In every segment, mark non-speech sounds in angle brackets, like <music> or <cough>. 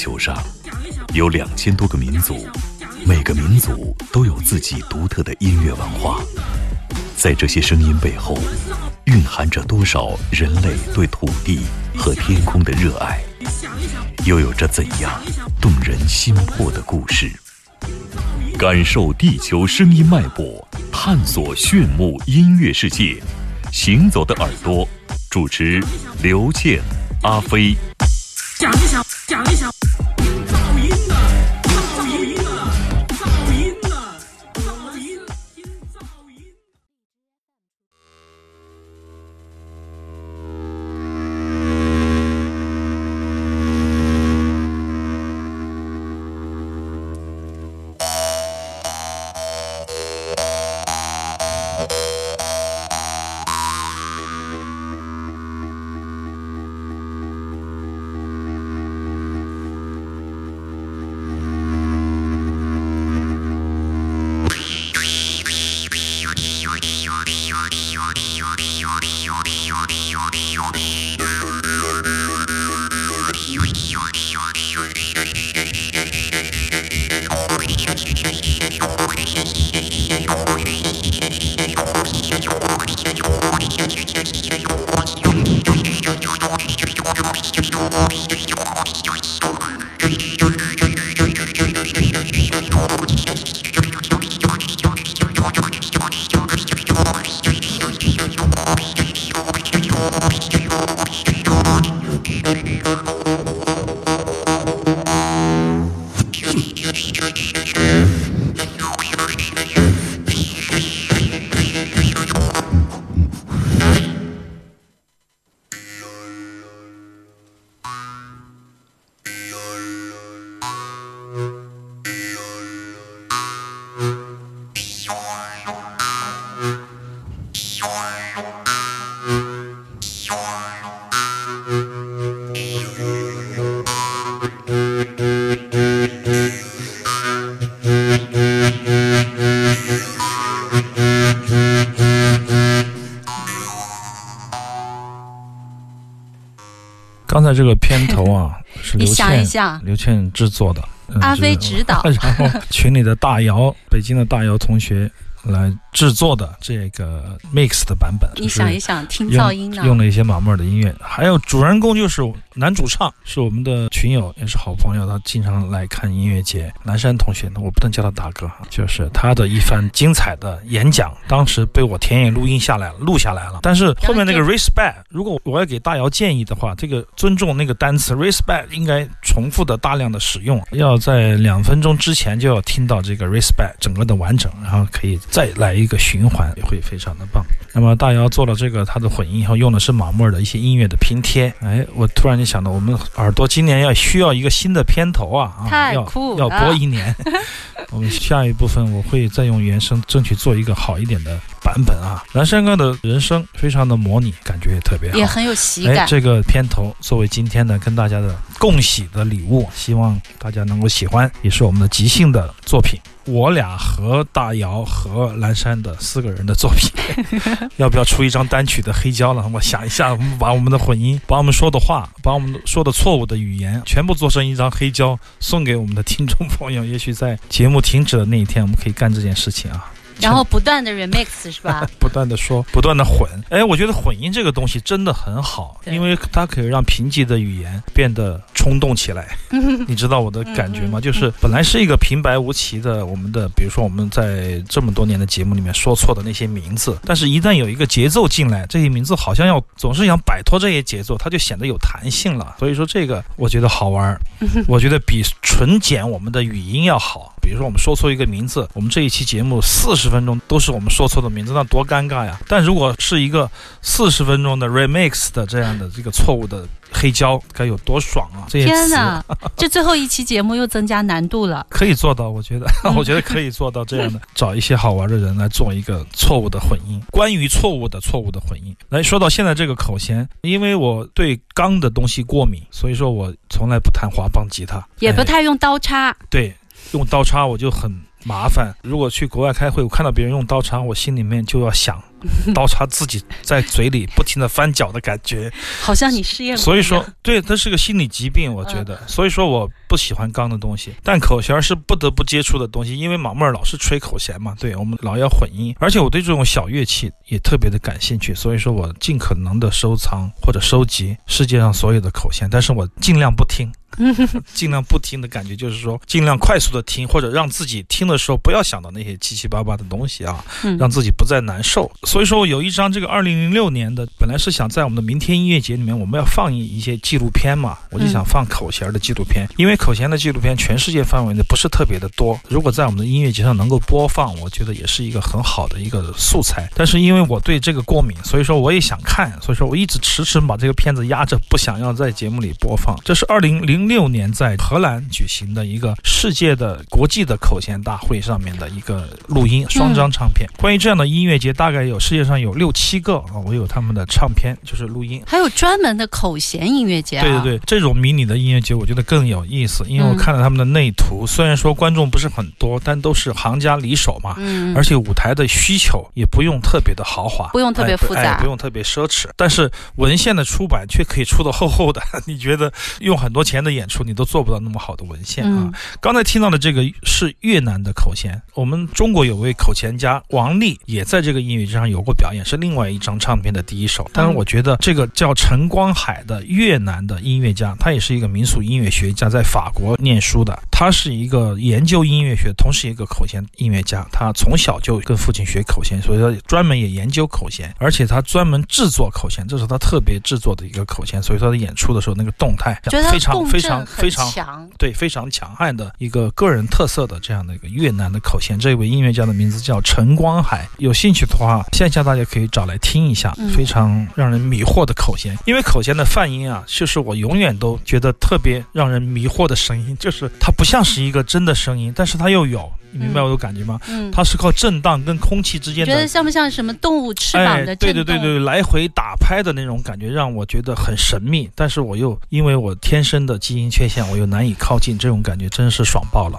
球上，有两千多个民族，每个民族都有自己独特的音乐文化。在这些声音背后，蕴含着多少人类对土地和天空的热爱？又有着怎样动人心魄的故事？感受地球声音脉搏，探索炫目音乐世界。行走的耳朵，主持刘健、阿飞。讲一讲，讲一讲。这个片头啊，<laughs> 是刘倩，刘倩制作的，嗯阿飞指导 <laughs> 然后群里的大姚，<laughs> 北京的大姚同学来制作的这个 mix 的版本。你想一想，听用噪音呢？用了一些马妹儿的音乐，还有主人公就是男主唱，是我们的群友，也是好朋友，他经常来看音乐节。南山同学呢，我不能叫他大哥哈，就是他的一番精彩的演讲，当时被我田野录音下来了，录下来了。但是后面那个 respect，如果我要给大姚建议的话，这个尊重那个单词 respect 应该重复的大量的使用，要在两分钟之前就要听到这个 respect 整个的完整，然后可以再来一个循环，也会非常的棒。那么大姚做了这个他的混音以后，用的是马莫尔的一些音乐的拼贴。哎，我突然就想到，我们耳朵今年要需要一个新的片头啊，啊要要播一年。<laughs> 我们下一部分我会再用原声，争取做一个好一点的版本啊。蓝山哥的人声非常的模拟，感觉也特别好，也很有喜。这个片头作为今天呢跟大家的共喜的礼物，希望大家能够喜欢，也是我们的即兴的作品。我俩和大姚和蓝山的四个人的作品，<laughs> 要不要出一张单曲的黑胶了？我想一下，我们把我们的混音，把我们说的话，把我们说的错误的语言，全部做成一张黑胶，送给我们的听众朋友。也许在节目停止的那一天，我们可以干这件事情啊。然后不断的 remix 是吧？<laughs> 不断的说，不断的混。哎，我觉得混音这个东西真的很好，因为它可以让贫瘠的语言变得冲动起来。<laughs> 你知道我的感觉吗？就是本来是一个平白无奇的，我们的比如说我们在这么多年的节目里面说错的那些名字，但是一旦有一个节奏进来，这些名字好像要总是想摆脱这些节奏，它就显得有弹性了。所以说这个我觉得好玩儿，<laughs> 我觉得比纯剪我们的语音要好。比如说我们说错一个名字，我们这一期节目四十分钟都是我们说错的名字，那多尴尬呀！但如果是一个四十分钟的 remix 的这样的这个错误的黑胶，该有多爽啊！这些天哪，这最后一期节目又增加难度了。<laughs> 可以做到，我觉得，<laughs> 我觉得可以做到这样的，找一些好玩的人来做一个错误的混音，关于错误的错误的混音。来说到现在这个口弦，因为我对钢的东西过敏，所以说我从来不弹滑棒吉他，哎也不太用刀叉，对，用刀叉我就很麻烦。如果去国外开会，我看到别人用刀叉，我心里面就要想，刀叉自己在嘴里不停的翻搅的感觉。好像你试验过。所以说，对，它是个心理疾病，我觉得。所以说，我不喜欢钢的东西，但口弦是不得不接触的东西，因为马妹儿老是吹口弦嘛，对我们老要混音，而且我对这种小乐器也特别的感兴趣，所以说我尽可能的收藏或者收集世界上所有的口弦，但是我尽量不听。<laughs> 尽量不听的感觉，就是说尽量快速的听，或者让自己听的时候不要想到那些七七八八的东西啊，让自己不再难受。所以说我有一张这个二零零六年的，本来是想在我们的明天音乐节里面我们要放映一些纪录片嘛，我就想放口弦的纪录片，因为口弦的纪录片全世界范围内不是特别的多，如果在我们的音乐节上能够播放，我觉得也是一个很好的一个素材。但是因为我对这个过敏，所以说我也想看，所以说我一直迟迟把这个片子压着，不想要在节目里播放。这是二零零。六年在荷兰举行的一个世界的国际的口弦大会上面的一个录音双张唱片。关于这样的音乐节，大概有世界上有六七个啊，我有他们的唱片，就是录音。还有专门的口弦音乐节。对对对，这种迷你的音乐节我觉得更有意思，因为我看了他们的内图，虽然说观众不是很多，但都是行家里手嘛，嗯，而且舞台的需求也不用特别的豪华，不用特别复杂，不用特别奢侈，但是文献的出版却可以出的厚厚的。<laughs> 你觉得用很多钱的演演出你都做不到那么好的文献啊！刚才听到的这个是越南的口弦，我们中国有位口弦家王丽也在这个音乐节上有过表演，是另外一张唱片的第一首。但是我觉得这个叫陈光海的越南的音乐家，他也是一个民俗音乐学家，在法国念书的。他是一个研究音乐学，同时一个口弦音乐家。他从小就跟父亲学口弦，所以说专门也研究口弦，而且他专门制作口弦，这是他特别制作的一个口弦。所以他的演出的时候那个动态非常非常。非常强，对，非常强悍的一个个人特色的这样的一个越南的口弦。这位音乐家的名字叫陈光海。有兴趣的话，线下大家可以找来听一下，非常让人迷惑的口弦。因为口弦的泛音啊，就是我永远都觉得特别让人迷惑的声音，就是它不像是一个真的声音，但是它又有。你明白我的感觉吗？嗯，它是靠震荡跟空气之间的，觉得像不像什么动物翅膀的对对对对，来回打拍的那种感觉，让我觉得很神秘。但是我又因为我天生的基因缺陷，我又难以靠近，这种感觉真是爽爆了。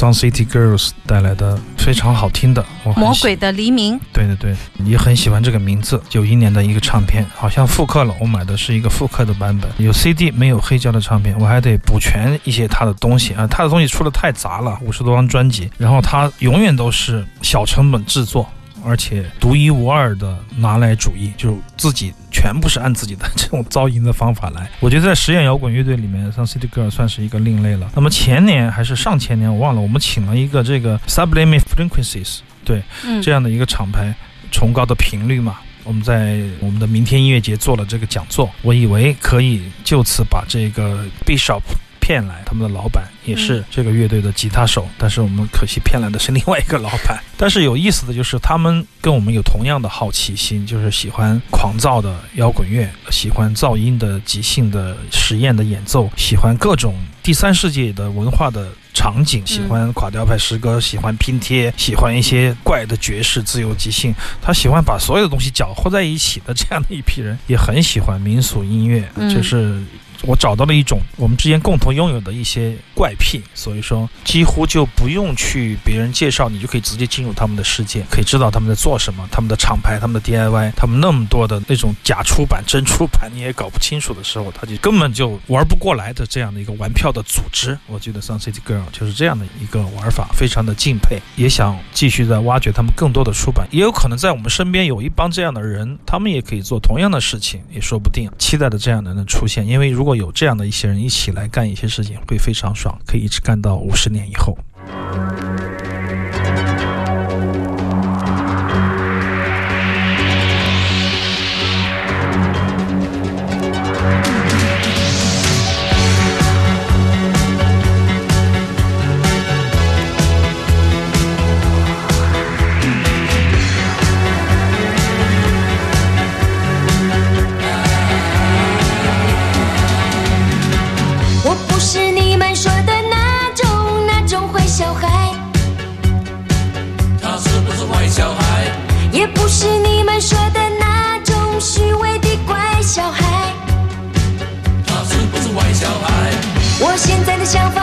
Sun City Girls 带来的非常好听的《魔鬼的黎明》。对对对，也很喜欢这个名字。九一年的一个唱片，好像复刻了。我买的是一个复刻的版本，有 CD 没有黑胶的唱片，我还得补全一些他的东西啊。他的东西出的太杂了，五十多张专辑，然后他永远都是小成本制作。而且独一无二的拿来主义，就自己全部是按自己的这种噪音的方法来。我觉得在实验摇滚乐队里面，像 City Girl 算是一个另类了。那么前年还是上前年，我忘了，我们请了一个这个 Sublime Frequencies，对，这样的一个厂牌，崇高的频率嘛。我们在我们的明天音乐节做了这个讲座，我以为可以就此把这个 Bishop。骗来他们的老板也是这个乐队的吉他手，但是我们可惜骗来的是另外一个老板。<laughs> 但是有意思的就是，他们跟我们有同样的好奇心，就是喜欢狂躁的摇滚乐，喜欢噪音的即兴的实验的演奏，喜欢各种第三世界的文化的场景，喜欢垮掉派诗歌，喜欢拼贴，喜欢一些怪的爵士自由即兴。他喜欢把所有的东西搅和在一起的这样的一批人，也很喜欢民俗音乐，就是。我找到了一种我们之间共同拥有的一些怪癖，所以说几乎就不用去别人介绍，你就可以直接进入他们的世界，可以知道他们在做什么，他们的厂牌、他们的 DIY、他们那么多的那种假出版、真出版你也搞不清楚的时候，他就根本就玩不过来的这样的一个玩票的组织。我觉得 Sun City Girl 就是这样的一个玩法，非常的敬佩，也想继续在挖掘他们更多的出版，也有可能在我们身边有一帮这样的人，他们也可以做同样的事情，也说不定。期待着这样的人出现，因为如果有这样的一些人一起来干一些事情，会非常爽，可以一直干到五十年以后。想法。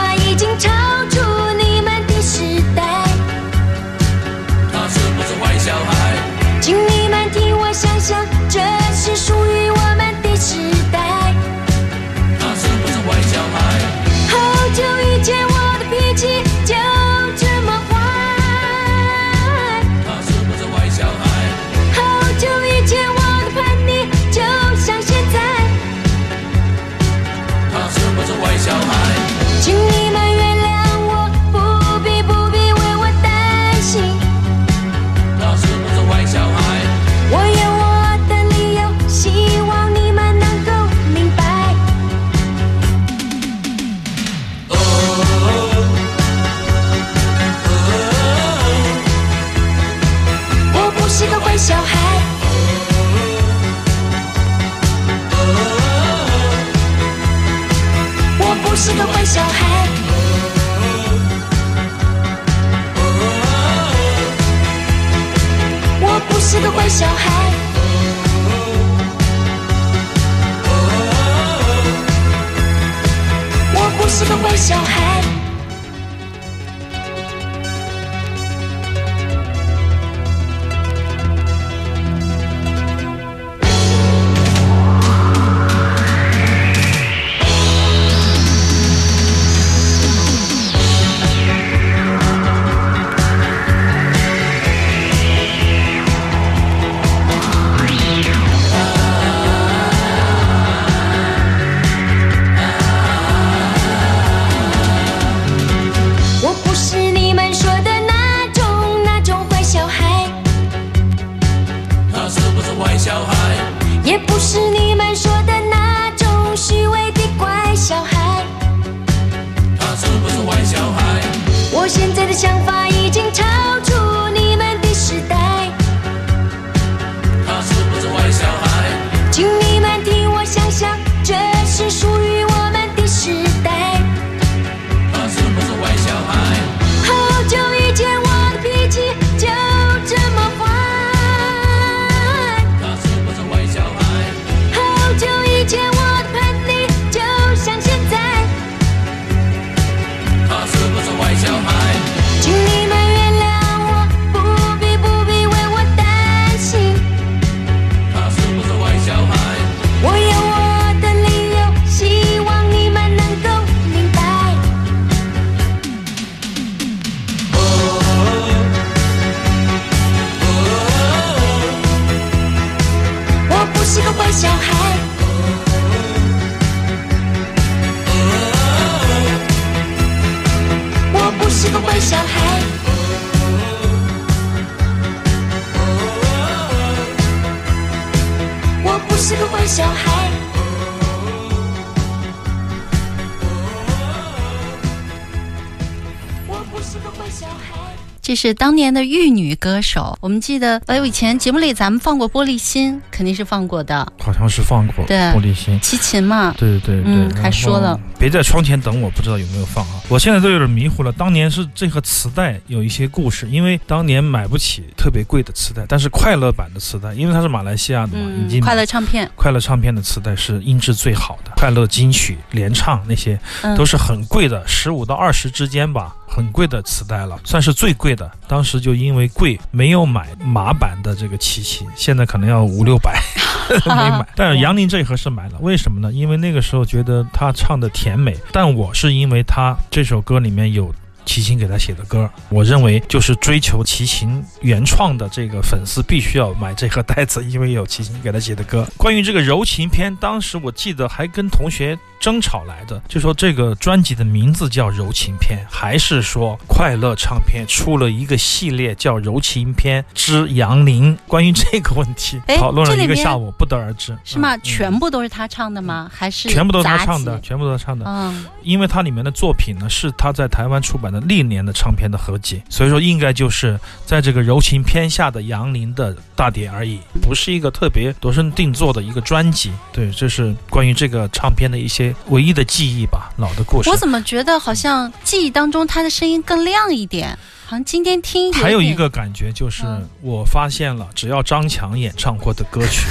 这是当年的玉女歌手，我们记得，哎，以前节目里咱们放过《玻璃心》，肯定是放过的，好像是放过对玻璃心。齐秦嘛，对对对，嗯还说了别在窗前等我，不知道有没有放啊？我现在都有点迷糊了。当年是这个磁带有一些故事，因为当年买不起特别贵的磁带，但是快乐版的磁带，因为它是马来西亚的嘛，已嗯，经快乐唱片，快乐唱片的磁带是音质最好的，快乐金曲联唱那些嗯，都是很贵的，十五到二十之间吧，很贵的磁带了，算是最贵的。当时就因为贵，没有买马版的这个七七，现在可能要五六百，<laughs> 没买。<laughs> 但是杨林这一盒是买了，为什么呢？因为那个时候觉得他唱的甜美，但我是因为他这首歌里面有。齐秦给他写的歌，我认为就是追求齐秦原创的这个粉丝必须要买这盒袋子，因为有齐秦给他写的歌。关于这个柔情篇，当时我记得还跟同学争吵来的，就说这个专辑的名字叫柔情篇，还是说快乐唱片出了一个系列叫柔情篇之杨林？关于这个问题哎讨论了一个下午，不得而知。是吗？嗯全部都是他唱的吗？还是全部都是他唱的，全部都是他唱的。嗯，因为他里面的作品呢是他在台湾出版的历年的唱片的合集，所以说应该就是在这个柔情偏下的杨林的大碟而已，不是一个特别度身定做的一个专辑。对，这是关于这个唱片的一些唯一的记忆吧，老的故事我。怎么觉得好像记忆当中他的声音更亮一点？好像今天听还有一个感觉就是嗯，我发现了，只要张强演唱过的歌曲，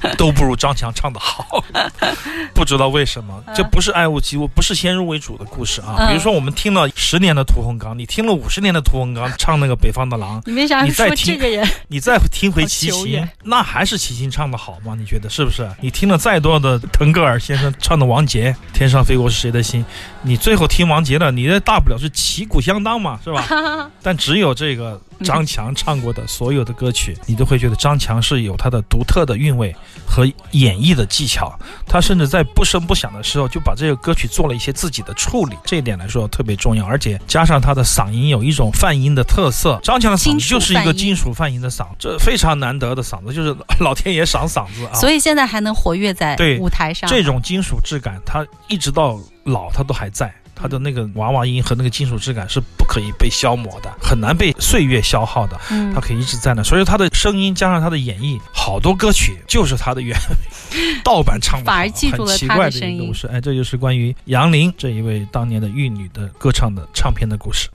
<laughs> 都不如张强唱的好。<laughs> 不知道为什么，这不是爱屋及乌，不是先入为主的故事啊。嗯比如说，我们听了十年的屠洪刚，你听了五十年的屠洪刚唱那个《北方的狼》，你为啥你再听说这个人？<laughs> 你再听回齐秦，那还是齐秦唱的好吗？你觉得是不是？你听了再多的腾格尔先生唱的《王杰》，天上飞过是谁的心，你最后听王杰的，你这大不了是旗鼓相当嘛，是吧？但只有这个张强唱过的所有的歌曲，你都会觉得张强是有他的独特的韵味和演绎的技巧。他甚至在不声不响的时候，就把这个歌曲做了一些自己的处理，这一点来说特别重要。而且加上他的嗓音有一种泛音的特色，张强的嗓子就是一个金属泛音的嗓，这非常难得的嗓子，就是老天爷赏嗓子啊。所以现在还能活跃在对舞台上。这种金属质感，他一直到老，他都还在。它的那个娃娃音和那个金属质感是不可以被消磨的，很难被岁月消耗的，嗯它可以一直在那。所以他的声音加上他的演绎，好多歌曲就是他的原 <laughs> 盗版唱的好，反而记住了很奇怪的他的声音一个故事。哎，这就是关于杨林这一位当年的玉女的歌唱的唱片的故事。